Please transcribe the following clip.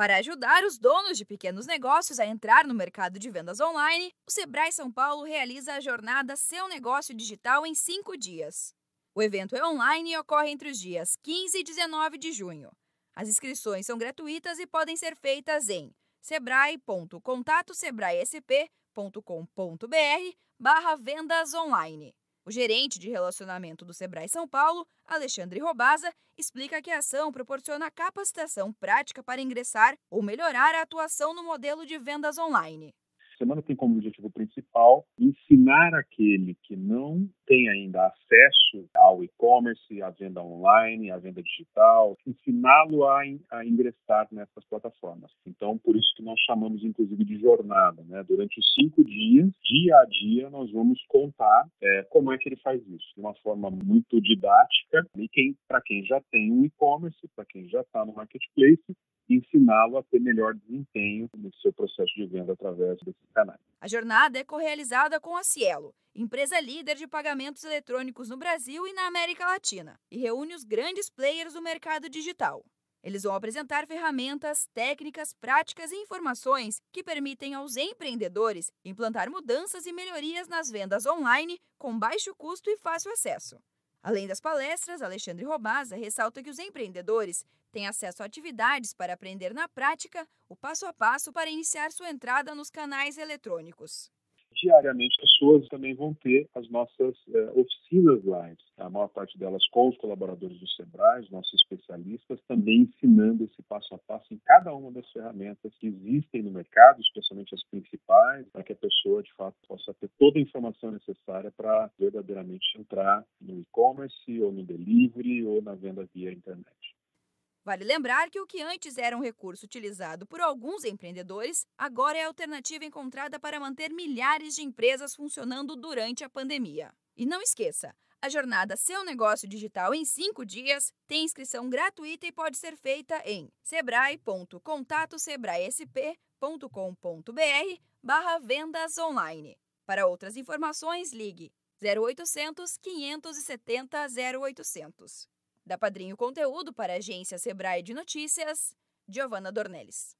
Para ajudar os donos de pequenos negócios a entrar no mercado de vendas online, o Sebrae São Paulo realiza a jornada Seu Negócio Digital em cinco dias. O evento é online e ocorre entre os dias 15 e 19 de junho. As inscrições são gratuitas e podem ser feitas em sebrae.contatosebraesp.com.br barra vendas online. O gerente de relacionamento do Sebrae São Paulo, Alexandre Robaza, explica que a ação proporciona capacitação prática para ingressar ou melhorar a atuação no modelo de vendas online. Semana tem como objetivo principal ensinar aquele que não tem ainda acesso ao e-commerce, à venda online, à venda digital, ensiná-lo a, a, ingressar nessas plataformas. Então, por isso que nós chamamos, inclusive, de jornada. Né? Durante os cinco dias, dia a dia, nós vamos contar é, como é que ele faz isso, de uma forma muito didática, e quem, para quem já tem um e-commerce, para quem já está no marketplace, ensiná-lo a ter melhor desempenho no seu processo de venda através desses canais. A jornada é correalizada com a Cielo, empresa líder de pagamentos eletrônicos no Brasil e na América Latina, e reúne os grandes players do mercado digital. Eles vão apresentar ferramentas, técnicas, práticas e informações que permitem aos empreendedores implantar mudanças e melhorias nas vendas online com baixo custo e fácil acesso. Além das palestras, Alexandre Robaza ressalta que os empreendedores têm acesso a atividades para aprender na prática o passo a passo para iniciar sua entrada nos canais eletrônicos diariamente pessoas também vão ter as nossas é, oficinas live, a maior parte delas com os colaboradores do Sebrae, os nossos especialistas, também ensinando esse passo a passo em cada uma das ferramentas que existem no mercado, especialmente as principais, para que a pessoa, de fato, possa ter toda a informação necessária para verdadeiramente entrar no e-commerce ou no delivery ou na venda via internet. Vale lembrar que o que antes era um recurso utilizado por alguns empreendedores, agora é a alternativa encontrada para manter milhares de empresas funcionando durante a pandemia. E não esqueça, a jornada Seu Negócio Digital em 5 dias tem inscrição gratuita e pode ser feita em sebrae.contatosebraesp.com.br barra vendas online. Para outras informações, ligue 0800 570 0800. Da Padrinho Conteúdo para a agência Sebrae de Notícias, Giovana Dornelles.